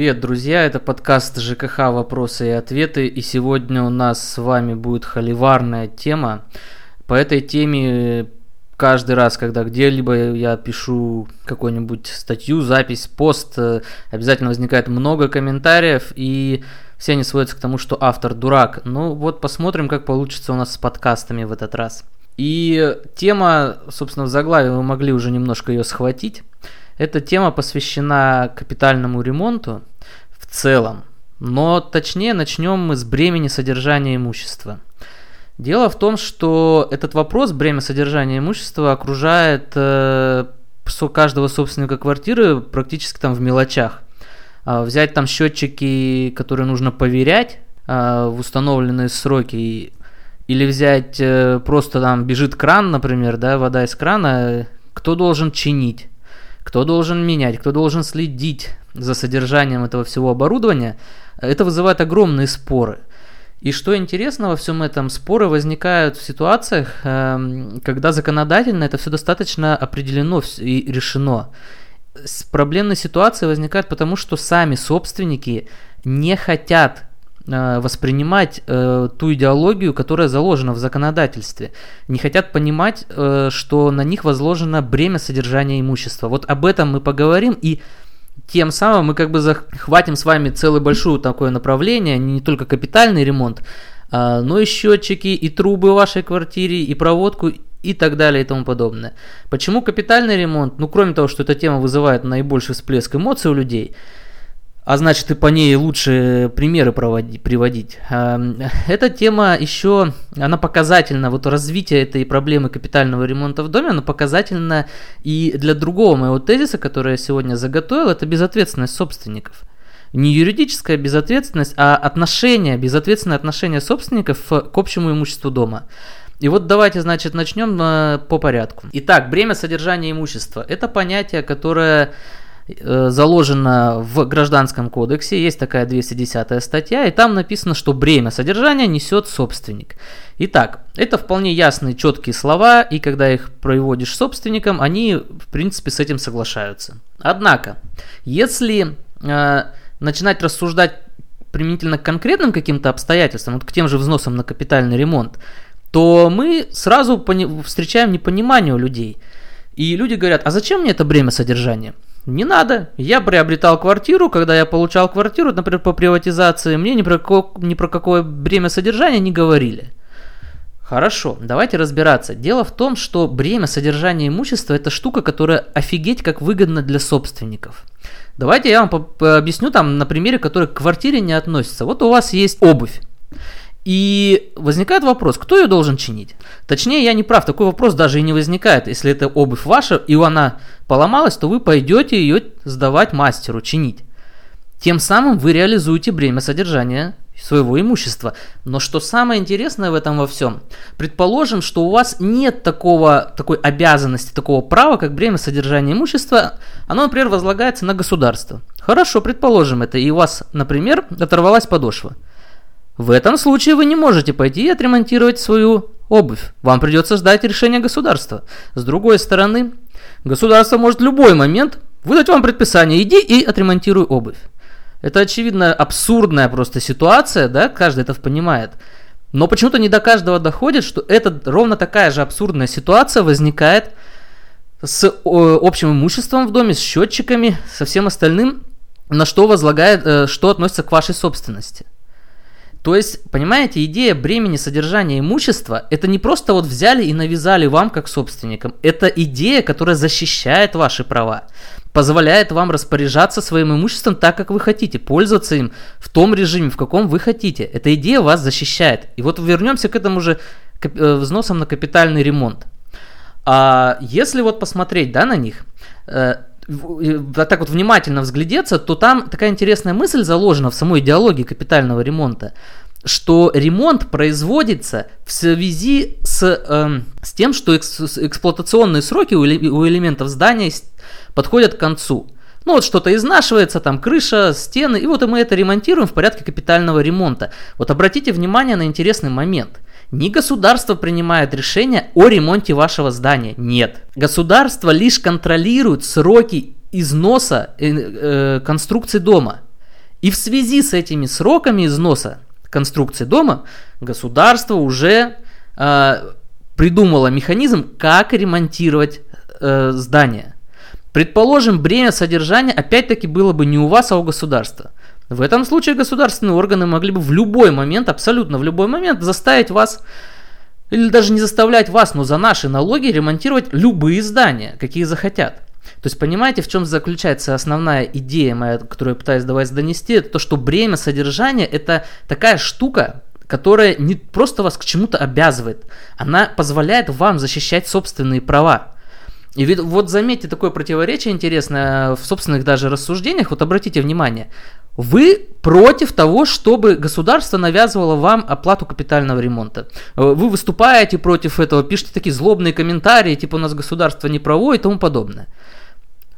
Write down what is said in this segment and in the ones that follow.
Привет, друзья! Это подкаст ЖКХ «Вопросы и ответы». И сегодня у нас с вами будет холиварная тема. По этой теме каждый раз, когда где-либо я пишу какую-нибудь статью, запись, пост, э, обязательно возникает много комментариев, и все они сводятся к тому, что автор дурак. Ну вот посмотрим, как получится у нас с подкастами в этот раз. И тема, собственно, в заглавии вы могли уже немножко ее схватить. Эта тема посвящена капитальному ремонту в целом, но точнее начнем мы с бремени содержания имущества. Дело в том, что этот вопрос, бремя содержания имущества, окружает э, каждого собственника квартиры практически там в мелочах. Э, взять там счетчики, которые нужно поверять э, в установленные сроки, или взять э, просто там бежит кран, например, да, вода из крана, кто должен чинить? Кто должен менять, кто должен следить за содержанием этого всего оборудования, это вызывает огромные споры. И что интересно во всем этом, споры возникают в ситуациях, эм, когда законодательно это все достаточно определено и решено. Проблемные ситуации возникают потому, что сами собственники не хотят воспринимать э, ту идеологию, которая заложена в законодательстве. Не хотят понимать, э, что на них возложено бремя содержания имущества. Вот об этом мы поговорим и тем самым мы как бы захватим с вами целое большое такое направление, не только капитальный ремонт, а, но и счетчики, и трубы в вашей квартире, и проводку, и так далее и тому подобное. Почему капитальный ремонт? Ну, кроме того, что эта тема вызывает наибольший всплеск эмоций у людей – а значит и по ней лучше примеры проводить, приводить. Эта тема еще, она показательна, вот развитие этой проблемы капитального ремонта в доме, она показательна и для другого моего тезиса, который я сегодня заготовил, это безответственность собственников. Не юридическая безответственность, а отношение, безответственное отношение собственников к общему имуществу дома. И вот давайте, значит, начнем э, по порядку. Итак, бремя содержания имущества – это понятие, которое Э, заложено в Гражданском кодексе, есть такая 210 статья, и там написано, что бремя содержания несет собственник. Итак, это вполне ясные, четкие слова, и когда их проводишь собственникам, они, в принципе, с этим соглашаются. Однако, если э, начинать рассуждать применительно к конкретным каким-то обстоятельствам, вот к тем же взносам на капитальный ремонт, то мы сразу встречаем непонимание у людей. И люди говорят, а зачем мне это бремя содержания? Не надо. Я приобретал квартиру, когда я получал квартиру, например, по приватизации, мне ни про, какое, ни про какое бремя содержания не говорили. Хорошо, давайте разбираться. Дело в том, что бремя содержания имущества это штука, которая офигеть как выгодна для собственников. Давайте я вам объясню там на примере, который к квартире не относится. Вот у вас есть обувь. И возникает вопрос, кто ее должен чинить? Точнее, я не прав, такой вопрос даже и не возникает. Если это обувь ваша, и она поломалась, то вы пойдете ее сдавать мастеру, чинить. Тем самым вы реализуете бремя содержания своего имущества. Но что самое интересное в этом во всем, предположим, что у вас нет такого, такой обязанности, такого права, как бремя содержания имущества, оно, например, возлагается на государство. Хорошо, предположим это, и у вас, например, оторвалась подошва. В этом случае вы не можете пойти и отремонтировать свою обувь. Вам придется ждать решения государства. С другой стороны, государство может в любой момент выдать вам предписание, иди и отремонтируй обувь. Это, очевидно, абсурдная просто ситуация, да, каждый это понимает. Но почему-то не до каждого доходит, что это ровно такая же абсурдная ситуация возникает с общим имуществом в доме, с счетчиками, со всем остальным, на что возлагает, э, что относится к вашей собственности. То есть, понимаете, идея бремени содержания имущества, это не просто вот взяли и навязали вам как собственникам. Это идея, которая защищает ваши права, позволяет вам распоряжаться своим имуществом так, как вы хотите, пользоваться им в том режиме, в каком вы хотите. Эта идея вас защищает. И вот вернемся к этому же э, взносам на капитальный ремонт. А если вот посмотреть да, на них, э, так вот внимательно взглядеться, то там такая интересная мысль заложена в самой идеологии капитального ремонта, что ремонт производится в связи с, э, с тем, что экс, эксплуатационные сроки у, у элементов здания подходят к концу. Ну вот что-то изнашивается, там крыша, стены, и вот мы это ремонтируем в порядке капитального ремонта. Вот обратите внимание на интересный момент – не государство принимает решение о ремонте вашего здания. Нет. Государство лишь контролирует сроки износа э, э, конструкции дома. И в связи с этими сроками износа конструкции дома государство уже э, придумало механизм, как ремонтировать э, здание. Предположим, бремя содержания опять-таки было бы не у вас, а у государства. В этом случае государственные органы могли бы в любой момент, абсолютно в любой момент заставить вас, или даже не заставлять вас, но за наши налоги ремонтировать любые здания, какие захотят. То есть понимаете, в чем заключается основная идея моя, которую я пытаюсь до вас донести, это то, что бремя содержания это такая штука, которая не просто вас к чему-то обязывает, она позволяет вам защищать собственные права. И вот заметьте такое противоречие интересное в собственных даже рассуждениях. Вот обратите внимание, вы против того, чтобы государство навязывало вам оплату капитального ремонта. Вы выступаете против этого, пишете такие злобные комментарии, типа у нас государство не право и тому подобное.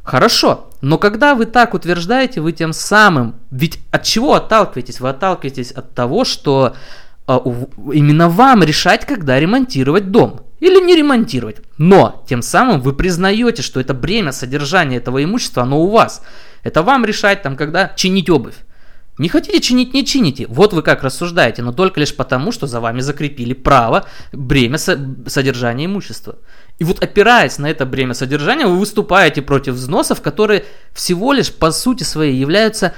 Хорошо, но когда вы так утверждаете, вы тем самым, ведь от чего отталкиваетесь? Вы отталкиваетесь от того, что а, именно вам решать, когда ремонтировать дом или не ремонтировать. Но тем самым вы признаете, что это бремя содержания этого имущества, оно у вас. Это вам решать, там, когда чинить обувь. Не хотите чинить, не чините. Вот вы как рассуждаете, но только лишь потому, что за вами закрепили право бремя содержания имущества. И вот опираясь на это бремя содержания, вы выступаете против взносов, которые всего лишь по сути своей являются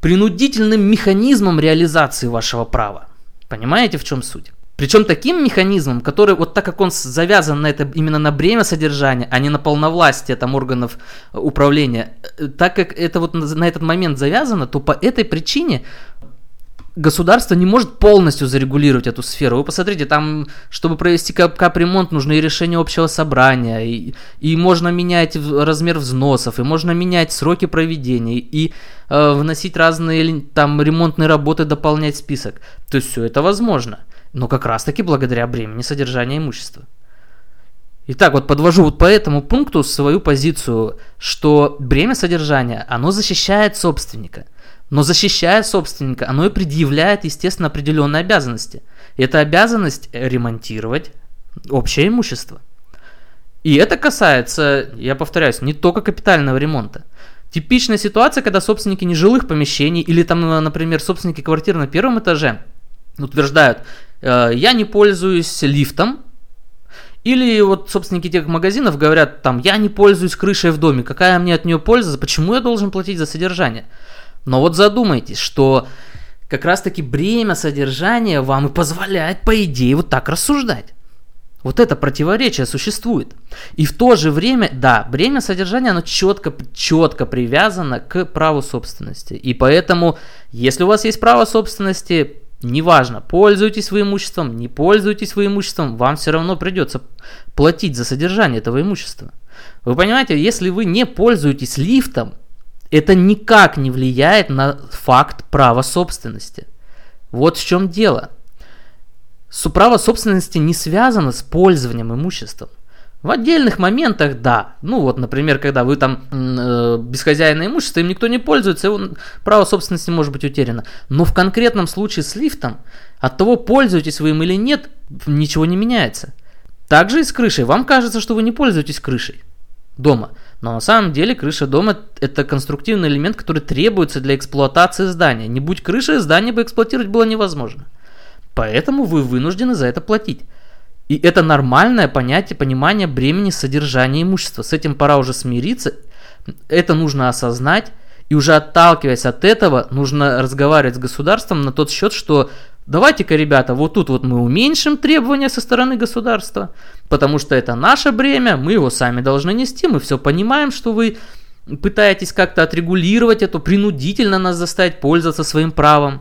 принудительным механизмом реализации вашего права. Понимаете, в чем суть? Причем таким механизмом, который, вот так как он завязан на это, именно на бремя содержания, а не на полновластие там органов э, управления, э, так как это вот на этот момент завязано, то по этой причине государство не может полностью зарегулировать эту сферу. Вы посмотрите, там, чтобы провести кап капремонт, нужно и решение общего собрания, и, и можно менять размер взносов, и можно менять сроки проведения, и э, вносить разные там ремонтные работы, дополнять список. То есть все это возможно но как раз таки благодаря бремени содержания имущества. Итак, вот подвожу вот по этому пункту свою позицию, что бремя содержания, оно защищает собственника. Но защищая собственника, оно и предъявляет, естественно, определенные обязанности. И это обязанность ремонтировать общее имущество. И это касается, я повторяюсь, не только капитального ремонта. Типичная ситуация, когда собственники нежилых помещений или там, например, собственники квартир на первом этаже утверждают, я не пользуюсь лифтом, или вот собственники тех магазинов говорят, там, я не пользуюсь крышей в доме, какая мне от нее польза, почему я должен платить за содержание? Но вот задумайтесь, что как раз таки бремя содержания вам и позволяет, по идее, вот так рассуждать. Вот это противоречие существует. И в то же время, да, бремя содержания, оно четко, четко привязано к праву собственности. И поэтому, если у вас есть право собственности, Неважно, пользуйтесь вы имуществом, не пользуйтесь вы имуществом, вам все равно придется платить за содержание этого имущества. Вы понимаете, если вы не пользуетесь лифтом, это никак не влияет на факт права собственности. Вот в чем дело. Право собственности не связано с пользованием имуществом. В отдельных моментах да. Ну вот, например, когда вы там э, без хозяина имущества, им никто не пользуется, его право собственности может быть утеряно. Но в конкретном случае с лифтом, от того, пользуетесь вы им или нет, ничего не меняется. Также и с крышей. Вам кажется, что вы не пользуетесь крышей дома. Но на самом деле крыша дома это конструктивный элемент, который требуется для эксплуатации здания. Не будь крыши, здание бы эксплуатировать было невозможно. Поэтому вы вынуждены за это платить. И это нормальное понятие, понимание бремени содержания имущества. С этим пора уже смириться. Это нужно осознать. И уже отталкиваясь от этого, нужно разговаривать с государством на тот счет, что давайте-ка, ребята, вот тут вот мы уменьшим требования со стороны государства, потому что это наше бремя, мы его сами должны нести, мы все понимаем, что вы пытаетесь как-то отрегулировать это, принудительно нас заставить пользоваться своим правом.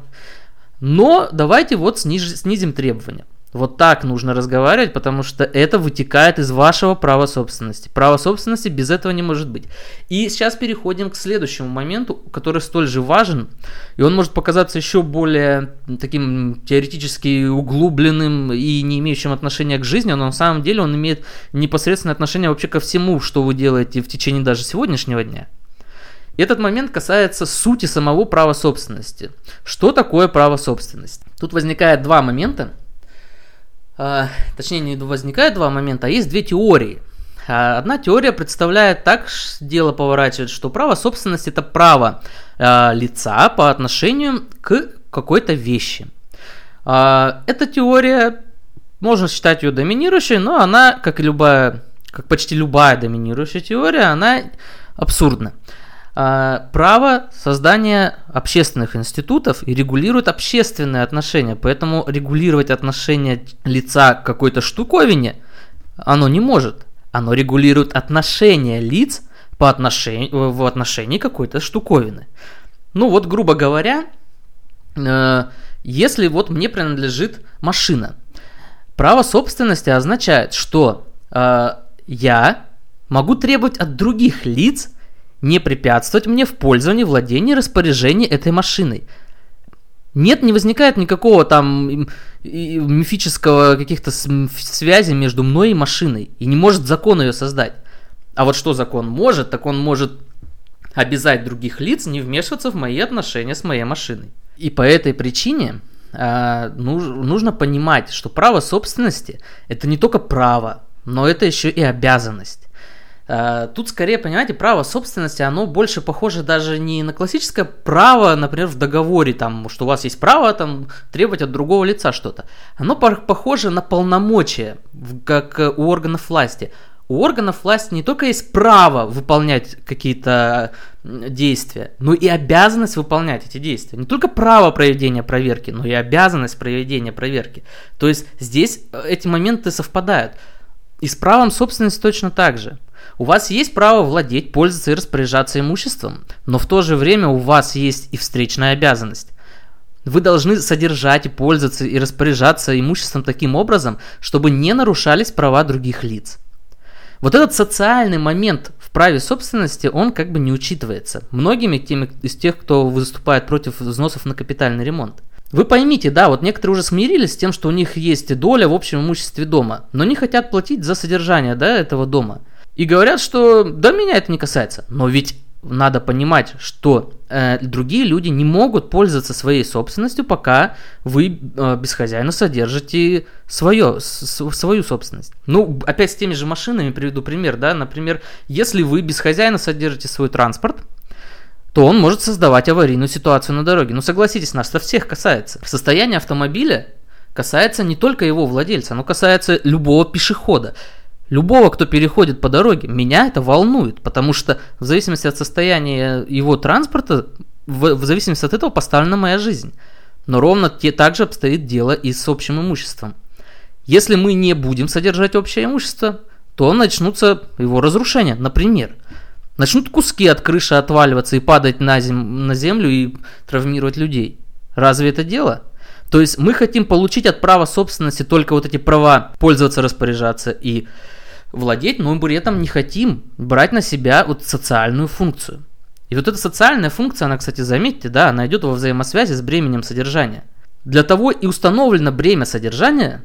Но давайте вот снизим требования. Вот так нужно разговаривать, потому что это вытекает из вашего права собственности. Право собственности без этого не может быть. И сейчас переходим к следующему моменту, который столь же важен, и он может показаться еще более таким теоретически углубленным и не имеющим отношения к жизни, но на самом деле он имеет непосредственное отношение вообще ко всему, что вы делаете в течение даже сегодняшнего дня. Этот момент касается сути самого права собственности. Что такое право собственности? Тут возникает два момента – а, точнее, не возникает два момента, а есть две теории. А одна теория представляет так, дело поворачивает, что право собственности это право э, лица по отношению к какой-то вещи. Э, эта теория, можно считать ее доминирующей, но она, как и любая, как почти любая доминирующая теория, она абсурдна. Э, право создания общественных институтов и регулирует общественные отношения, поэтому регулировать отношения лица к какой-то штуковине оно не может оно регулирует отношения лиц по отношению, в отношении какой-то штуковины. Ну вот, грубо говоря, э, если вот мне принадлежит машина, право собственности означает, что э, я могу требовать от других лиц не препятствовать мне в пользовании, владении, распоряжении этой машиной – нет, не возникает никакого там мифического каких-то связей между мной и машиной. И не может закон ее создать. А вот что закон может, так он может обязать других лиц не вмешиваться в мои отношения с моей машиной. И по этой причине э, нуж, нужно понимать, что право собственности это не только право, но это еще и обязанность. Э, тут скорее, понимаете, право собственности, оно больше похоже даже не на классическое право, например, в договоре, там, что у вас есть право там, требовать от другого лица что-то. Оно похоже на полномочия, как у органов власти. У органов власти не только есть право выполнять какие-то действия, но и обязанность выполнять эти действия. Не только право проведения проверки, но и обязанность проведения проверки. То есть здесь э, эти моменты совпадают. И с правом собственности точно так же. У вас есть право владеть, пользоваться и распоряжаться имуществом, но в то же время у вас есть и встречная обязанность. Вы должны содержать пользоваться и распоряжаться имуществом таким образом, чтобы не нарушались права других лиц. Вот этот социальный момент в праве собственности, он как бы не учитывается многими теми, из тех, кто выступает против взносов на капитальный ремонт. Вы поймите, да, вот некоторые уже смирились с тем, что у них есть доля в общем имуществе дома, но не хотят платить за содержание да, этого дома – и говорят, что да, меня это не касается. Но ведь надо понимать, что э, другие люди не могут пользоваться своей собственностью, пока вы э, без хозяина содержите свое, с, свою собственность. Ну, опять с теми же машинами приведу пример, да, например, если вы без хозяина содержите свой транспорт, то он может создавать аварийную ситуацию на дороге. Ну, согласитесь, нас это всех касается. Состояние автомобиля касается не только его владельца, оно касается любого пешехода. Любого, кто переходит по дороге, меня это волнует, потому что в зависимости от состояния его транспорта, в, в зависимости от этого поставлена моя жизнь. Но ровно те, так же обстоит дело и с общим имуществом. Если мы не будем содержать общее имущество, то начнутся его разрушения. Например, начнут куски от крыши отваливаться и падать на, зем, на землю и травмировать людей. Разве это дело? То есть мы хотим получить от права собственности только вот эти права пользоваться, распоряжаться и владеть, но мы при этом не хотим брать на себя вот социальную функцию. И вот эта социальная функция, она, кстати, заметьте, да, она идет во взаимосвязи с бременем содержания. Для того и установлено бремя содержания,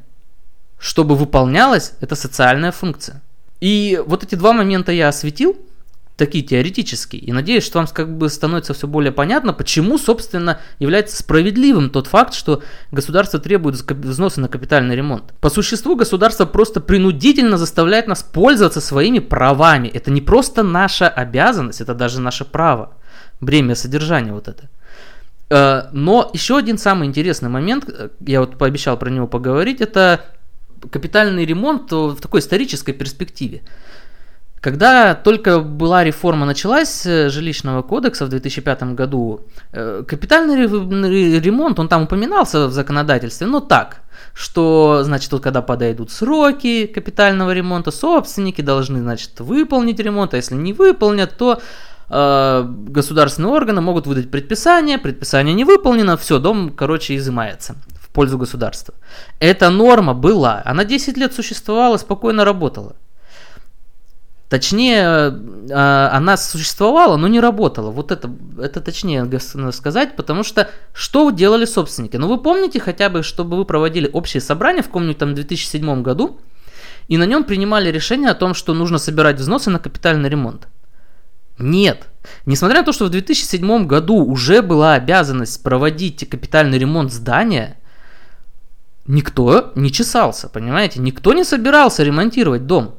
чтобы выполнялась эта социальная функция. И вот эти два момента я осветил, такие теоретические. И надеюсь, что вам как бы становится все более понятно, почему, собственно, является справедливым тот факт, что государство требует взносы на капитальный ремонт. По существу государство просто принудительно заставляет нас пользоваться своими правами. Это не просто наша обязанность, это даже наше право. Бремя содержания вот это. Э, но еще один самый интересный момент, э, я вот пообещал про него поговорить, это капитальный ремонт в такой исторической перспективе. Когда только была реформа началась э, жилищного кодекса в 2005 году, э, капитальный ремонт, он там упоминался в законодательстве, но так, что, значит, вот когда подойдут сроки капитального ремонта, собственники должны, значит, выполнить ремонт, а если не выполнят, то э, государственные органы могут выдать предписание, предписание не выполнено, все, дом, короче, изымается в пользу государства. Эта норма была, она 10 лет существовала, спокойно работала. Точнее, а, она существовала, но не работала. Вот это, это точнее сказать, потому что что делали собственники? Ну, вы помните хотя бы, чтобы вы проводили общее собрание в каком-нибудь там 2007 году, и на нем принимали решение о том, что нужно собирать взносы на капитальный ремонт? Нет. Несмотря на то, что в 2007 году уже была обязанность проводить капитальный ремонт здания, никто не чесался, понимаете? Никто не собирался ремонтировать дом.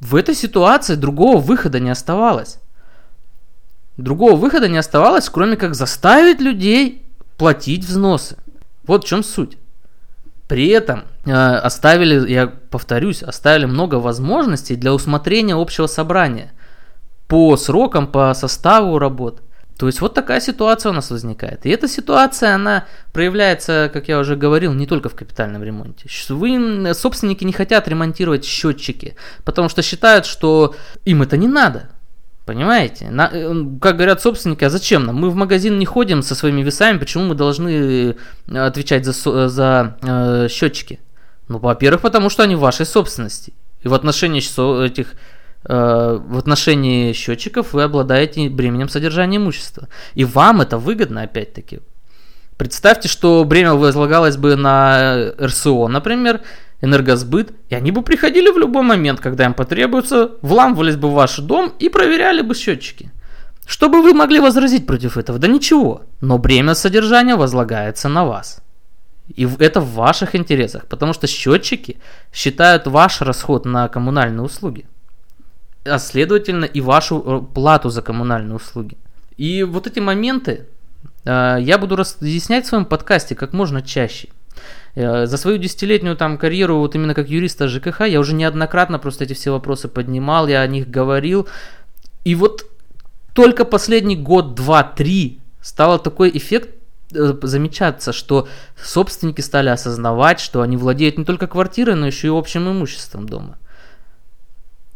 В этой ситуации другого выхода не оставалось. Другого выхода не оставалось, кроме как заставить людей платить взносы. Вот в чем суть. При этом э, оставили, я повторюсь, оставили много возможностей для усмотрения общего собрания по срокам, по составу работ. То есть вот такая ситуация у нас возникает. И эта ситуация, она проявляется, как я уже говорил, не только в капитальном ремонте. Вы, собственники не хотят ремонтировать счетчики, потому что считают, что им это не надо. Понимаете? На, э, как говорят собственники, а зачем нам? Мы в магазин не ходим со своими весами, почему мы должны э, отвечать за, за э, счетчики? Ну, во-первых, потому что они в вашей собственности. И в отношении этих в отношении счетчиков вы обладаете бременем содержания имущества. И вам это выгодно, опять-таки. Представьте, что бремя возлагалось бы на РСО, например, энергосбыт, и они бы приходили в любой момент, когда им потребуется, вламывались бы в ваш дом и проверяли бы счетчики. Что бы вы могли возразить против этого? Да ничего. Но бремя содержания возлагается на вас. И это в ваших интересах, потому что счетчики считают ваш расход на коммунальные услуги, а следовательно и вашу э, плату за коммунальные услуги. И вот эти моменты э, я буду разъяснять в своем подкасте как можно чаще. Э, за свою десятилетнюю там карьеру, вот именно как юриста ЖКХ, я уже неоднократно просто эти все вопросы поднимал, я о них говорил. И вот только последний год, два, три стало такой эффект э, замечаться, что собственники стали осознавать, что они владеют не только квартирой, но еще и общим имуществом дома.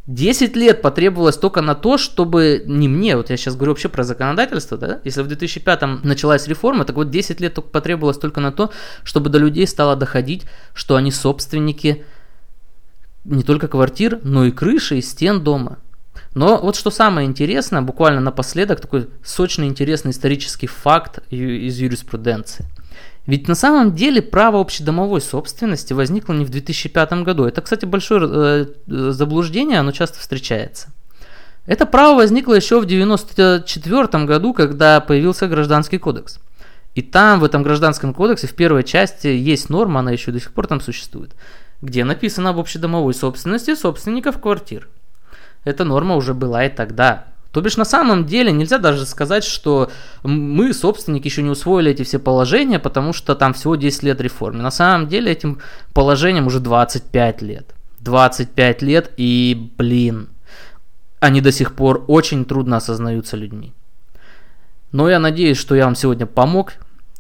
10 лет потребовалось только на то, чтобы не мне, вот я сейчас говорю вообще про законодательство, да, если в 2005 началась реформа, так вот 10 лет только потребовалось только на то, чтобы до людей стало доходить, что они собственники не только квартир, но и крыши и стен дома. Но вот что самое интересное, буквально напоследок, такой сочный интересный исторический факт из юриспруденции – ведь на самом деле право общедомовой собственности возникло не в 2005 году. Это, кстати, большое э, заблуждение, оно часто встречается. Это право возникло еще в 1994 году, когда появился Гражданский кодекс. И там, в этом Гражданском кодексе, в первой части есть норма, она еще до сих пор там существует, где написано об общедомовой собственности собственников квартир. Эта норма уже была и тогда. То бишь на самом деле нельзя даже сказать, что мы, собственники, еще не усвоили эти все положения, потому что там всего 10 лет реформы. На самом деле этим положениям уже 25 лет. 25 лет и, блин, они до сих пор очень трудно осознаются людьми. Но я надеюсь, что я вам сегодня помог,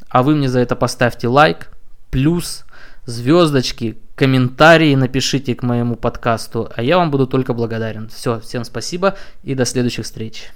а вы мне за это поставьте лайк, плюс звездочки, комментарии напишите к моему подкасту, а я вам буду только благодарен. Все, всем спасибо и до следующих встреч.